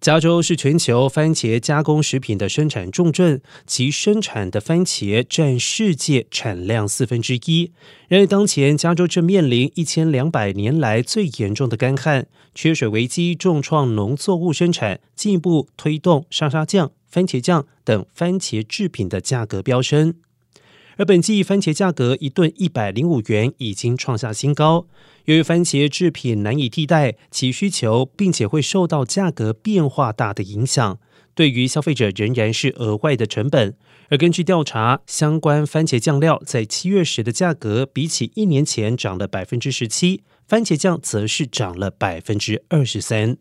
加州是全球番茄加工食品的生产重镇，其生产的番茄占世界产量四分之一。然而，当前加州正面临一千两百年来最严重的干旱、缺水危机，重创农作物生产，进一步推动沙沙酱、番茄酱等番茄制品的价格飙升。而本季番茄价格一吨一百零五元，已经创下新高。由于番茄制品难以替代，其需求并且会受到价格变化大的影响，对于消费者仍然是额外的成本。而根据调查，相关番茄酱料在七月时的价格，比起一年前涨了百分之十七，番茄酱则是涨了百分之二十三。